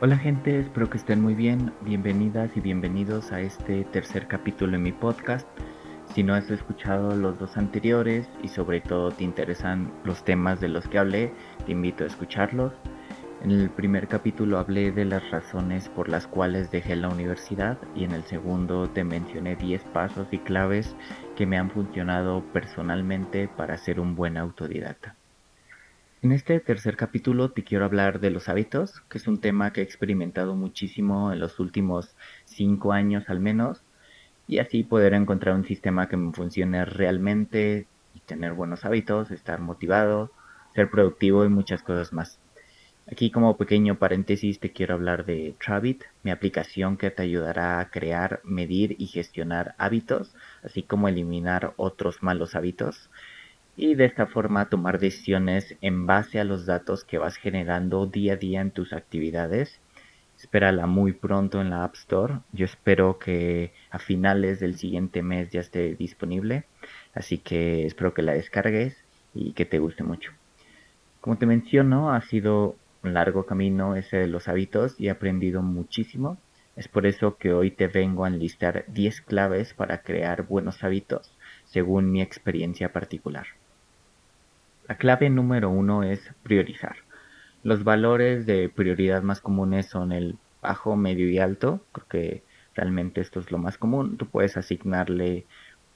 Hola gente, espero que estén muy bien. Bienvenidas y bienvenidos a este tercer capítulo en mi podcast. Si no has escuchado los dos anteriores y sobre todo te interesan los temas de los que hablé, te invito a escucharlos. En el primer capítulo hablé de las razones por las cuales dejé la universidad y en el segundo te mencioné 10 pasos y claves que me han funcionado personalmente para ser un buen autodidacta. En este tercer capítulo te quiero hablar de los hábitos, que es un tema que he experimentado muchísimo en los últimos cinco años al menos, y así poder encontrar un sistema que funcione realmente y tener buenos hábitos, estar motivado, ser productivo y muchas cosas más. Aquí como pequeño paréntesis te quiero hablar de Travit, mi aplicación que te ayudará a crear, medir y gestionar hábitos, así como eliminar otros malos hábitos y de esta forma tomar decisiones en base a los datos que vas generando día a día en tus actividades. Espérala muy pronto en la App Store. Yo espero que a finales del siguiente mes ya esté disponible. Así que espero que la descargues y que te guste mucho. Como te menciono, ha sido un largo camino ese de los hábitos y he aprendido muchísimo. Es por eso que hoy te vengo a enlistar 10 claves para crear buenos hábitos según mi experiencia particular. La clave número uno es priorizar. Los valores de prioridad más comunes son el bajo, medio y alto. Creo que realmente esto es lo más común. Tú puedes asignarle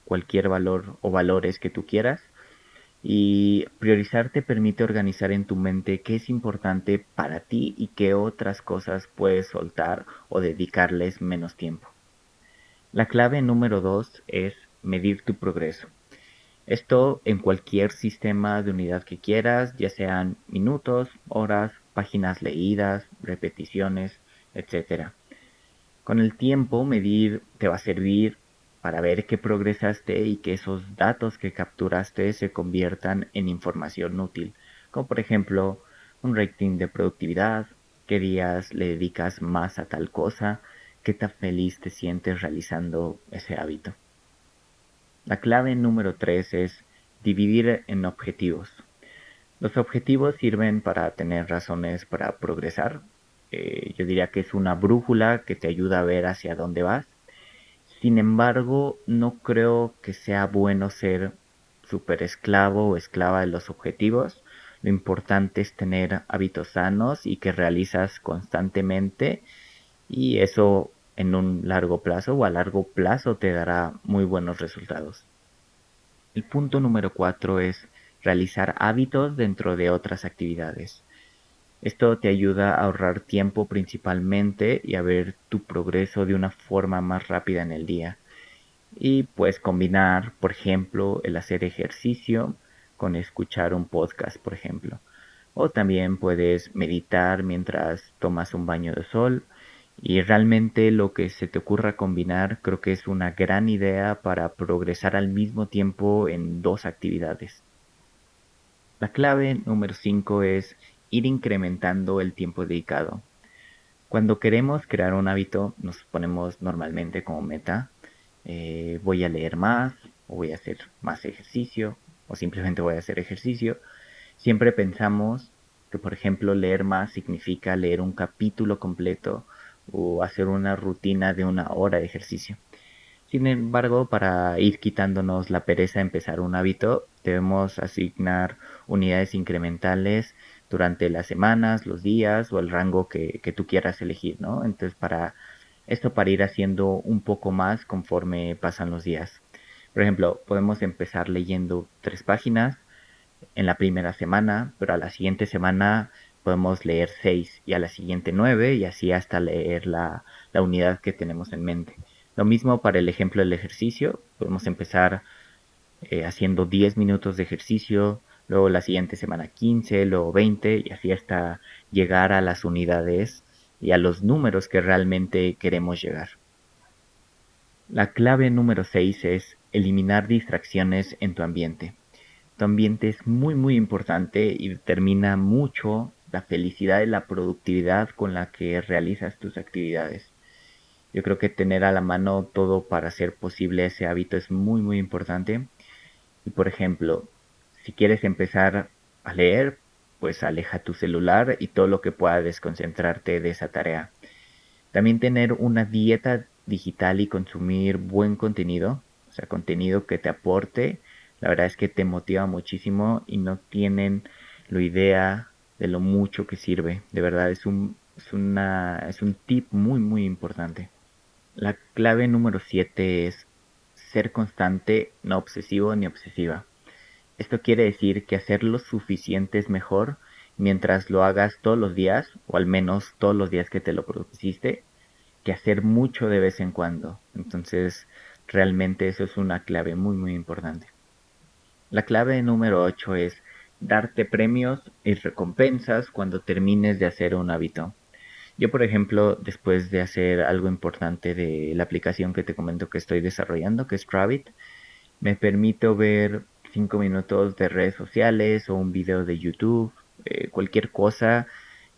cualquier valor o valores que tú quieras. Y priorizar te permite organizar en tu mente qué es importante para ti y qué otras cosas puedes soltar o dedicarles menos tiempo. La clave número dos es medir tu progreso. Esto en cualquier sistema de unidad que quieras, ya sean minutos, horas, páginas leídas, repeticiones, etc. Con el tiempo, medir te va a servir para ver qué progresaste y que esos datos que capturaste se conviertan en información útil, como por ejemplo un rating de productividad, qué días le dedicas más a tal cosa, qué tan feliz te sientes realizando ese hábito. La clave número 3 es dividir en objetivos. Los objetivos sirven para tener razones para progresar. Eh, yo diría que es una brújula que te ayuda a ver hacia dónde vas. Sin embargo, no creo que sea bueno ser súper esclavo o esclava de los objetivos. Lo importante es tener hábitos sanos y que realizas constantemente y eso en un largo plazo o a largo plazo te dará muy buenos resultados. El punto número cuatro es realizar hábitos dentro de otras actividades. Esto te ayuda a ahorrar tiempo principalmente y a ver tu progreso de una forma más rápida en el día. Y puedes combinar, por ejemplo, el hacer ejercicio con escuchar un podcast, por ejemplo. O también puedes meditar mientras tomas un baño de sol y realmente lo que se te ocurra combinar creo que es una gran idea para progresar al mismo tiempo en dos actividades. La clave número 5 es ir incrementando el tiempo dedicado. Cuando queremos crear un hábito nos ponemos normalmente como meta eh, voy a leer más o voy a hacer más ejercicio o simplemente voy a hacer ejercicio. Siempre pensamos que por ejemplo leer más significa leer un capítulo completo o hacer una rutina de una hora de ejercicio. Sin embargo, para ir quitándonos la pereza de empezar un hábito, debemos asignar unidades incrementales durante las semanas, los días o el rango que, que tú quieras elegir, ¿no? Entonces, para esto para ir haciendo un poco más conforme pasan los días. Por ejemplo, podemos empezar leyendo tres páginas en la primera semana, pero a la siguiente semana podemos leer 6 y a la siguiente 9 y así hasta leer la, unidad que tenemos en mente. Lo mismo para el ejemplo del ejercicio, podemos empezar eh, haciendo 10 minutos de ejercicio, luego la siguiente semana 15, luego 20 y así hasta llegar a las unidades y a los números que realmente queremos llegar. La clave número 6 es eliminar distracciones en tu ambiente. Tu ambiente es muy muy importante y determina mucho la felicidad y la productividad con la que realizas tus actividades. Yo creo que tener a la mano todo para hacer posible ese hábito es muy muy importante. Y por ejemplo, si quieres empezar a leer, pues aleja tu celular y todo lo que pueda desconcentrarte de esa tarea. También tener una dieta digital y consumir buen contenido, o sea, contenido que te aporte, la verdad es que te motiva muchísimo y no tienen la idea de lo mucho que sirve. De verdad es un, es una, es un tip muy muy importante. La clave número 7 es ser constante, no obsesivo ni obsesiva. Esto quiere decir que hacer lo suficiente es mejor mientras lo hagas todos los días, o al menos todos los días que te lo propusiste, que hacer mucho de vez en cuando. Entonces, realmente eso es una clave muy, muy importante. La clave número 8 es darte premios y recompensas cuando termines de hacer un hábito. Yo, por ejemplo, después de hacer algo importante de la aplicación que te comento que estoy desarrollando, que es Travit, me permito ver 5 minutos de redes sociales o un video de YouTube, eh, cualquier cosa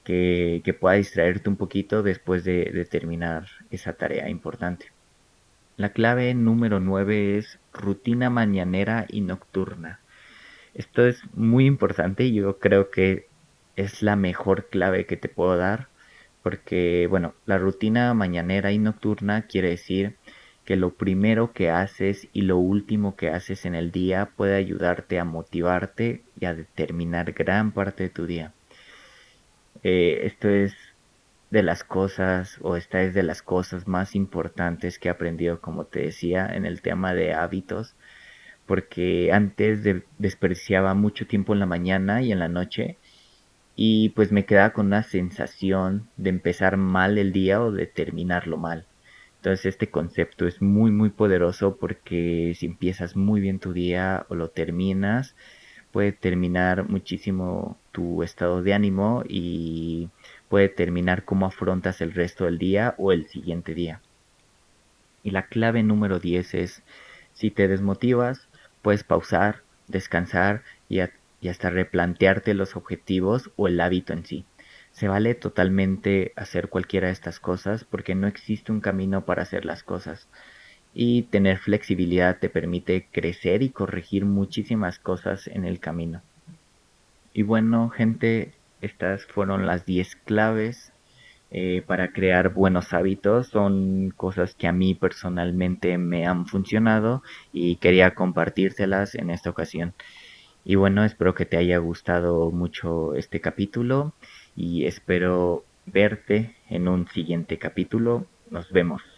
que, pueda distraerte un poquito después de, de terminar esa tarea importante. La clave número 9 es rutina mañanera y nocturna. Esto es muy importante y yo creo que es la mejor clave que te puedo dar porque, bueno, la rutina mañanera y nocturna quiere decir que lo primero que haces y lo último que haces en el día puede ayudarte a motivarte y a determinar gran parte de tu día. Eh, esto es de las cosas o esta es de las cosas más importantes que he aprendido, como te decía, en el tema de hábitos, porque antes despreciaba mucho tiempo en la mañana y en la noche y pues me quedaba con una sensación de empezar mal el día o de terminarlo mal. Entonces este concepto es muy muy poderoso porque si empiezas muy bien tu día o lo terminas, puede terminar muchísimo tu estado de ánimo y puede terminar cómo afrontas el resto del día o el siguiente día. Y la clave número 10 es, si te desmotivas, puedes pausar, descansar y, hasta replantearte los objetivos o el hábito en sí. Se vale totalmente hacer cualquiera de estas cosas porque no existe un camino para hacer las cosas. Y tener flexibilidad te permite crecer y corregir muchísimas cosas en el camino. Y bueno, gente, estas fueron las 10 claves eh, para crear buenos hábitos. Son cosas que a mí personalmente me han funcionado y quería compartírselas en esta ocasión. Y bueno, espero que te haya gustado mucho este capítulo y espero verte en un siguiente capítulo. Nos vemos.